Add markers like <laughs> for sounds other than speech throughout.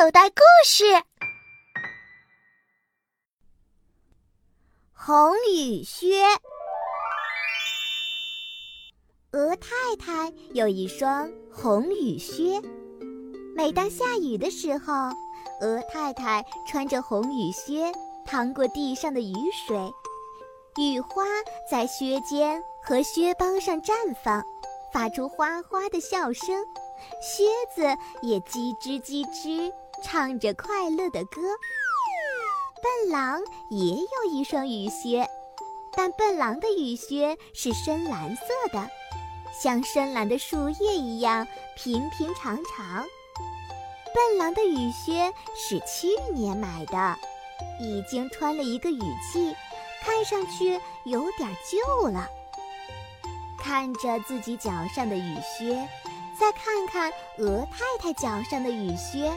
口袋故事：红雨靴。鹅太太有一双红雨靴，每当下雨的时候，鹅太太穿着红雨靴，趟过地上的雨水，雨花在靴尖和靴帮上绽放，发出哗哗的笑声。靴子也叽吱叽吱唱着快乐的歌。笨狼也有一双雨靴，但笨狼的雨靴是深蓝色的，像深蓝的树叶一样平平常常。笨狼的雨靴是去年买的，已经穿了一个雨季，看上去有点旧了。看着自己脚上的雨靴。再看看鹅太太脚上的雨靴，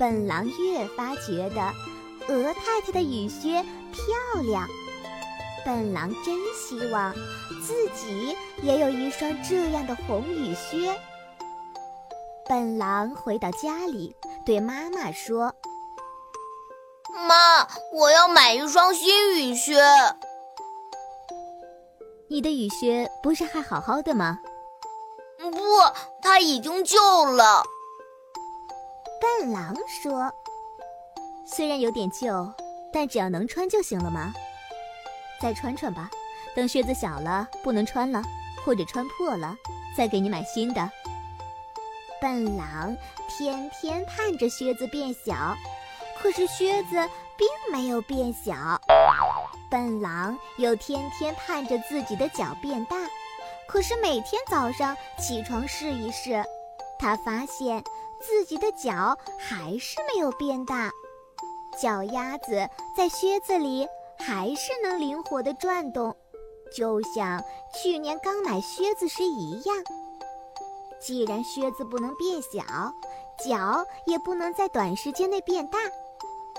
笨狼越发觉得鹅太太的雨靴漂亮。笨狼真希望自己也有一双这样的红雨靴。笨狼回到家里，对妈妈说：“妈，我要买一双新雨靴。”“你的雨靴不是还好好的吗？”不，它已经旧了。笨狼说：“虽然有点旧，但只要能穿就行了嘛。再穿穿吧，等靴子小了不能穿了，或者穿破了，再给你买新的。”笨狼天天盼着靴子变小，可是靴子并没有变小。笨狼又天天盼着自己的脚变大。可是每天早上起床试一试，他发现自己的脚还是没有变大，脚丫子在靴子里还是能灵活地转动，就像去年刚买靴子时一样。既然靴子不能变小，脚也不能在短时间内变大，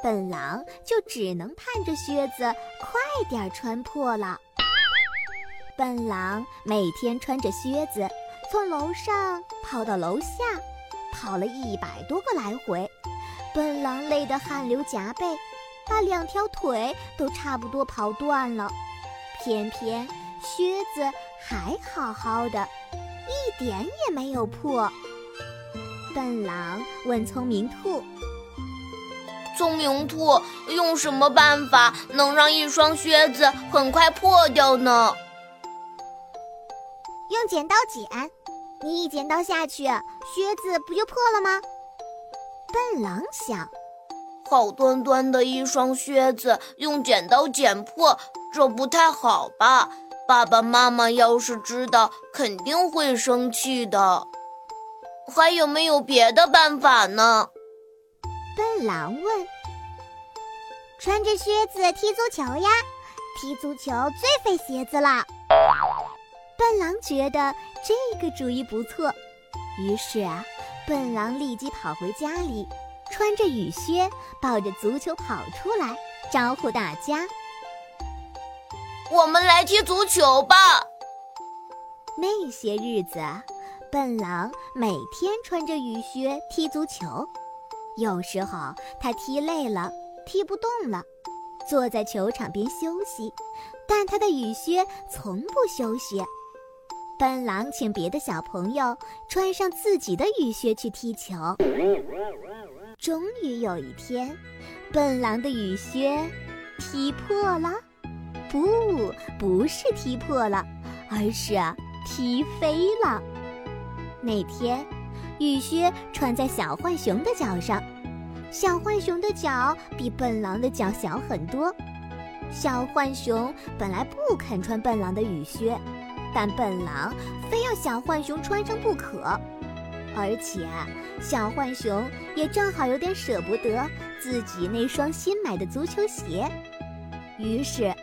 笨狼就只能盼着靴子快点穿破了。笨狼每天穿着靴子从楼上跑到楼下，跑了一百多个来回。笨狼累得汗流浃背，把两条腿都差不多跑断了。偏偏靴子还好好的，一点也没有破。笨狼问聪明兔：“聪明兔，用什么办法能让一双靴子很快破掉呢？”用剪刀剪，你一剪刀下去，靴子不就破了吗？笨狼想，好端端的一双靴子用剪刀剪破，这不太好吧？爸爸妈妈要是知道，肯定会生气的。还有没有别的办法呢？笨狼问。穿着靴子踢足球呀，踢足球最费鞋子了。笨狼觉得这个主意不错，于是啊，笨狼立即跑回家里，穿着雨靴，抱着足球跑出来，招呼大家：“我们来踢足球吧！”那些日子，笨狼每天穿着雨靴踢足球，有时候他踢累了，踢不动了，坐在球场边休息，但他的雨靴从不休息。笨狼请别的小朋友穿上自己的雨靴去踢球。终于有一天，笨狼的雨靴踢破了，不，不是踢破了，而是踢飞了。那天，雨靴穿在小浣熊的脚上，小浣熊的脚比笨狼的脚小很多。小浣熊本来不肯穿笨狼的雨靴。但笨狼非要小浣熊穿上不可，而且小浣熊也正好有点舍不得自己那双新买的足球鞋。于是，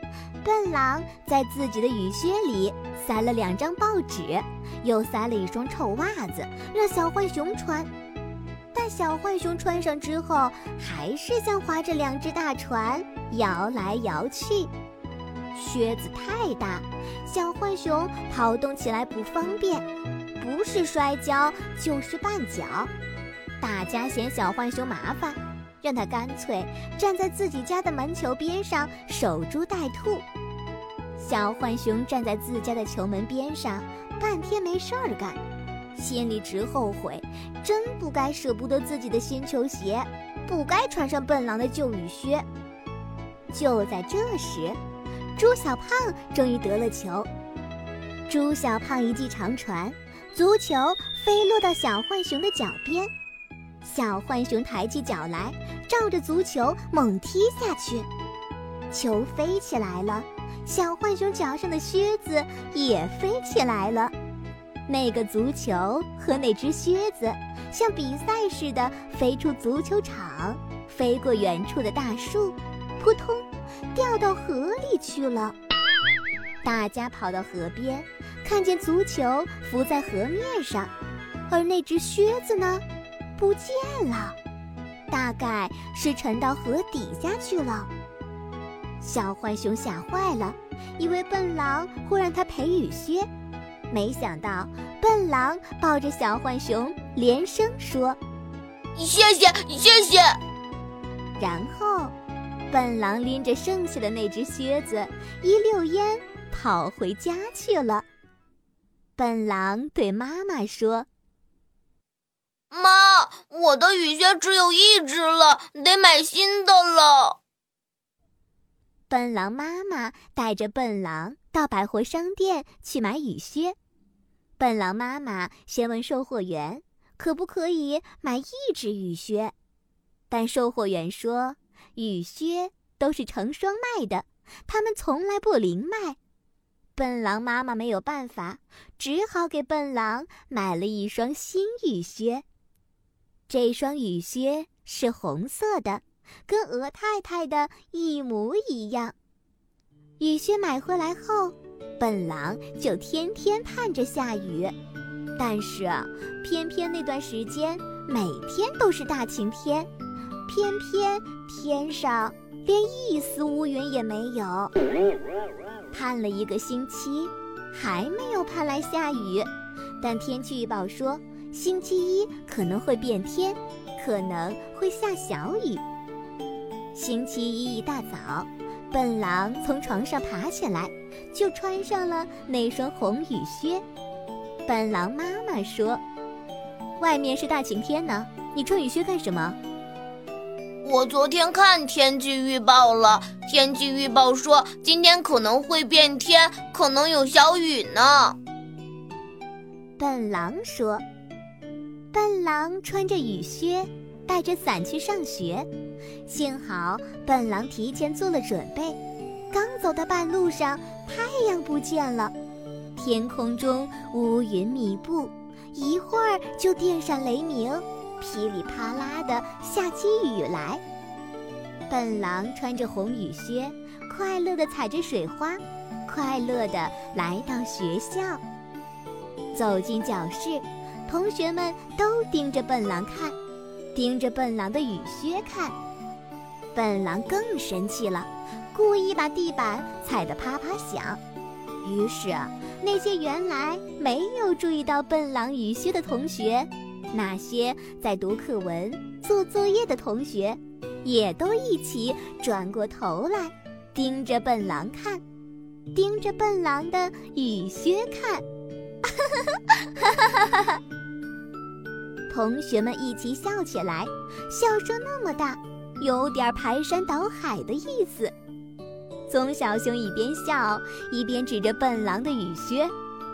笨狼在自己的雨靴里塞了两张报纸，又塞了一双臭袜子，让小浣熊穿。但小浣熊穿上之后，还是像划着两只大船，摇来摇去。靴子太大，小浣熊跑动起来不方便，不是摔跤就是绊脚。大家嫌小浣熊麻烦，让他干脆站在自己家的门球边上守株待兔。小浣熊站在自家的球门边上，半天没事儿干，心里直后悔，真不该舍不得自己的新球鞋，不该穿上笨狼的旧雨靴。就在这时，猪小胖终于得了球。猪小胖一记长传，足球飞落到小浣熊的脚边，小浣熊抬起脚来，照着足球猛踢下去，球飞起来了。小浣熊脚上的靴子也飞起来了，那个足球和那只靴子像比赛似的飞出足球场，飞过远处的大树，扑通，掉到河里去了。大家跑到河边，看见足球浮在河面上，而那只靴子呢，不见了，大概是沉到河底下去了。小浣熊吓坏了，以为笨狼会让他赔雨靴，没想到笨狼抱着小浣熊连声说：“谢谢，谢谢。”然后，笨狼拎着剩下的那只靴子一溜烟跑回家去了。笨狼对妈妈说：“妈，我的雨靴只有一只了，得买新的了。”笨狼妈妈带着笨狼到百货商店去买雨靴。笨狼妈妈先问售货员：“可不可以买一只雨靴？”但售货员说：“雨靴都是成双卖的，他们从来不零卖。”笨狼妈妈没有办法，只好给笨狼买了一双新雨靴。这双雨靴是红色的。跟鹅太太的一模一样。雨靴买回来后，笨狼就天天盼着下雨，但是偏偏那段时间每天都是大晴天，偏偏天上连一丝乌云也没有。盼了一个星期，还没有盼来下雨，但天气预报说星期一可能会变天，可能会下小雨。星期一一大早，笨狼从床上爬起来，就穿上了那双红雨靴。笨狼妈妈说：“外面是大晴天呢，你穿雨靴干什么？”我昨天看天气预报了，天气预报说今天可能会变天，可能有小雨呢。笨狼说：“笨狼穿着雨靴。”带着伞去上学，幸好笨狼提前做了准备。刚走到半路上，太阳不见了，天空中乌云密布，一会儿就电闪雷鸣，噼里啪啦的下起雨来。笨狼穿着红雨靴，快乐地踩着水花，快乐地来到学校。走进教室，同学们都盯着笨狼看。盯着笨狼的雨靴看，笨狼更生气了，故意把地板踩得啪啪响。于是，那些原来没有注意到笨狼雨靴的同学，那些在读课文、做作业的同学，也都一起转过头来，盯着笨狼看，盯着笨狼的雨靴看。哈哈哈哈哈哈！同学们一起笑起来，笑声那么大，有点排山倒海的意思。棕小熊一边笑一边指着笨狼的雨靴：“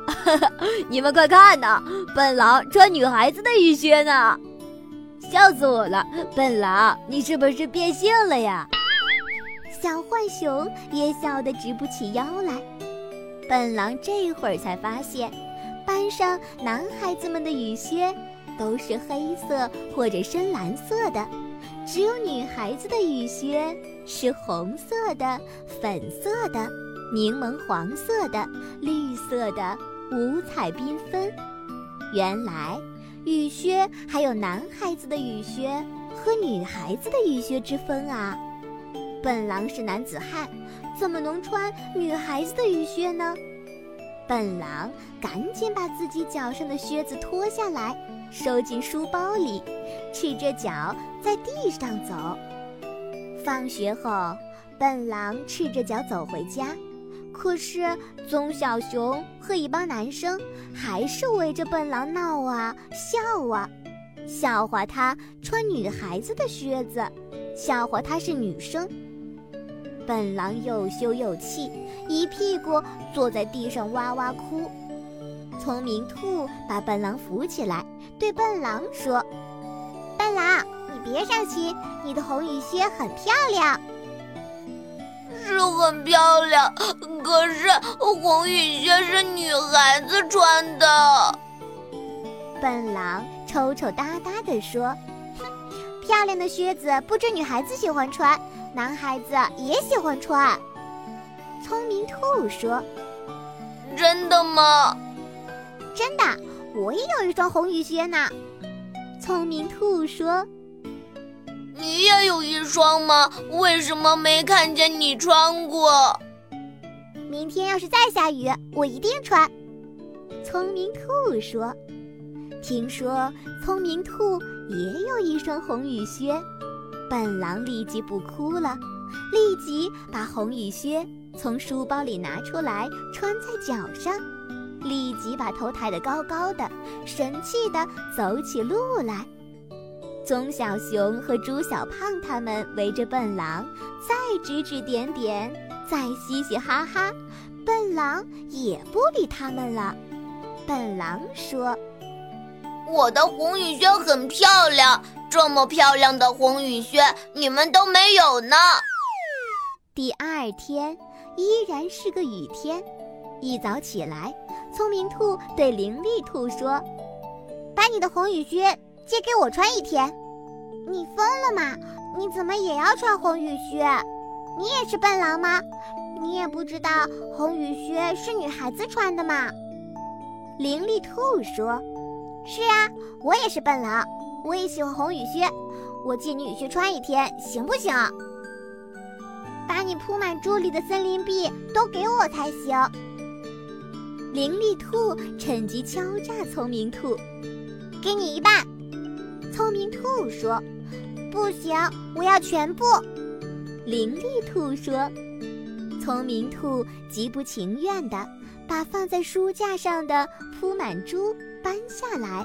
<laughs> 你们快看呐，笨狼穿女孩子的雨靴呢！笑死我了！笨狼，你是不是变性了呀？”小浣熊也笑得直不起腰来。笨狼这会儿才发现，班上男孩子们的雨靴。都是黑色或者深蓝色的，只有女孩子的雨靴是红色的、粉色的、柠檬黄色的、绿色的，五彩缤纷。原来雨靴还有男孩子的雨靴和女孩子的雨靴之分啊！笨狼是男子汉，怎么能穿女孩子的雨靴呢？笨狼赶紧把自己脚上的靴子脱下来。收进书包里，赤着脚在地上走。放学后，笨狼赤着脚走回家，可是棕小熊和一帮男生还是围着笨狼闹啊笑啊，笑话他穿女孩子的靴子，笑话他是女生。笨狼又羞又气，一屁股坐在地上哇哇哭。聪明兔把笨狼扶起来，对笨狼说：“笨狼，你别伤心，你的红雨靴很漂亮。是很漂亮，可是红雨靴是女孩子穿的。”笨狼抽抽搭搭地说：“哼，漂亮的靴子不止女孩子喜欢穿，男孩子也喜欢穿。”聪明兔说：“真的吗？”真的，我也有一双红雨靴呢。聪明兔说：“你也有一双吗？为什么没看见你穿过？”明天要是再下雨，我一定穿。聪明兔说：“听说聪明兔也有一双红雨靴。”笨狼立即不哭了，立即把红雨靴从书包里拿出来穿在脚上。立即把头抬得高高的，神气地走起路来。棕小熊和猪小胖他们围着笨狼，再指指点点，再嘻嘻哈哈。笨狼也不理他们了。笨狼说：“我的红雨靴很漂亮，这么漂亮的红雨靴你们都没有呢。”第二天依然是个雨天，一早起来。聪明兔对伶俐兔说：“把你的红雨靴借给我穿一天。”你疯了吗？你怎么也要穿红雨靴？你也是笨狼吗？你也不知道红雨靴是女孩子穿的吗？伶俐兔说：“是啊，我也是笨狼，我也喜欢红雨靴。我借你雨靴穿一天，行不行？把你铺满桌里的森林币都给我才行。”伶俐兔趁机敲诈聪明兔：“给你一半。”聪明兔说：“不行，我要全部。”伶俐兔说：“聪明兔极不情愿地把放在书架上的铺满珠搬下来，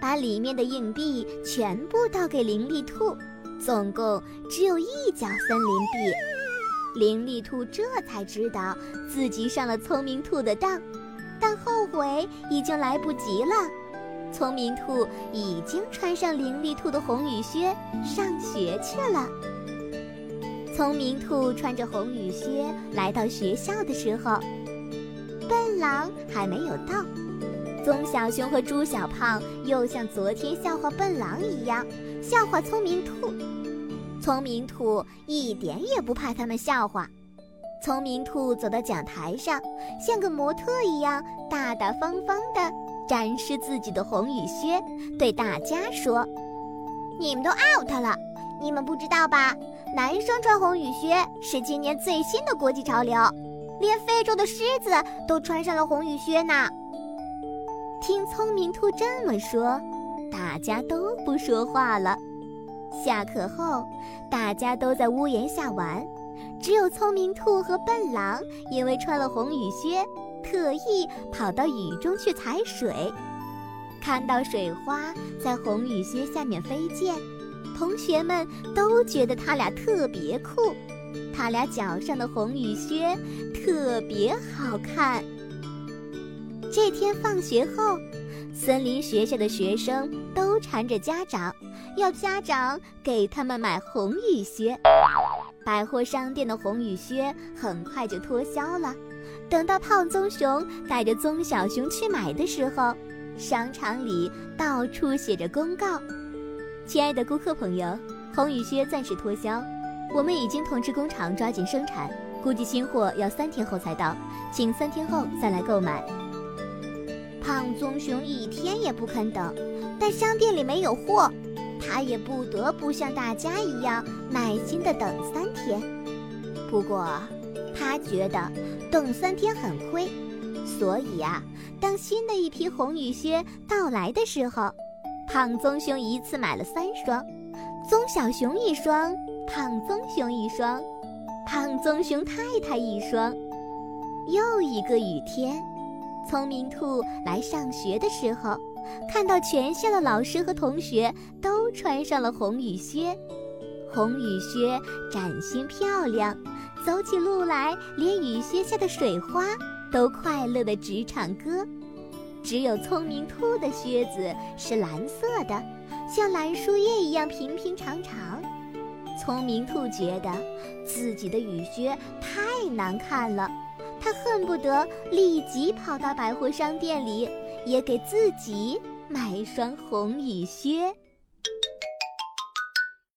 把里面的硬币全部倒给伶俐兔，总共只有一角森林币。”伶俐兔这才知道自己上了聪明兔的当，但后悔已经来不及了。聪明兔已经穿上伶俐兔的红雨靴上学去了。聪明兔穿着红雨靴来到学校的时候，笨狼还没有到。棕小熊和猪小胖又像昨天笑话笨狼一样笑话聪明兔。聪明兔一点也不怕他们笑话。聪明兔走到讲台上，像个模特一样大大方方地展示自己的红雨靴，对大家说：“你们都 out 了，你们不知道吧？男生穿红雨靴是今年最新的国际潮流，连非洲的狮子都穿上了红雨靴呢。”听聪明兔这么说，大家都不说话了。下课后，大家都在屋檐下玩，只有聪明兔和笨狼因为穿了红雨靴，特意跑到雨中去踩水。看到水花在红雨靴下面飞溅，同学们都觉得他俩特别酷，他俩脚上的红雨靴特别好看。这天放学后，森林学校的学生都缠着家长。要家长给他们买红雨靴，百货商店的红雨靴很快就脱销了。等到胖棕熊带着棕小熊去买的时候，商场里到处写着公告：“亲爱的顾客朋友，红雨靴暂时脱销，我们已经通知工厂抓紧生产，估计新货要三天后才到，请三天后再来购买。”胖棕熊一天也不肯等，但商店里没有货。他也不得不像大家一样耐心地等三天。不过，他觉得等三天很亏，所以呀，当新的一批红雨靴到来的时候，胖棕熊一次买了三双，棕小熊一双，胖棕熊一双，胖棕熊太太一双。又一个雨天，聪明兔来上学的时候，看到全校的老师和同学都穿上了红雨靴，红雨靴崭新漂亮，走起路来连雨靴下的水花都快乐地直唱歌。只有聪明兔的靴子是蓝色的，像蓝树叶一样平平常常。聪明兔觉得自己的雨靴太难看了。他恨不得立即跑到百货商店里，也给自己买一双红雨靴。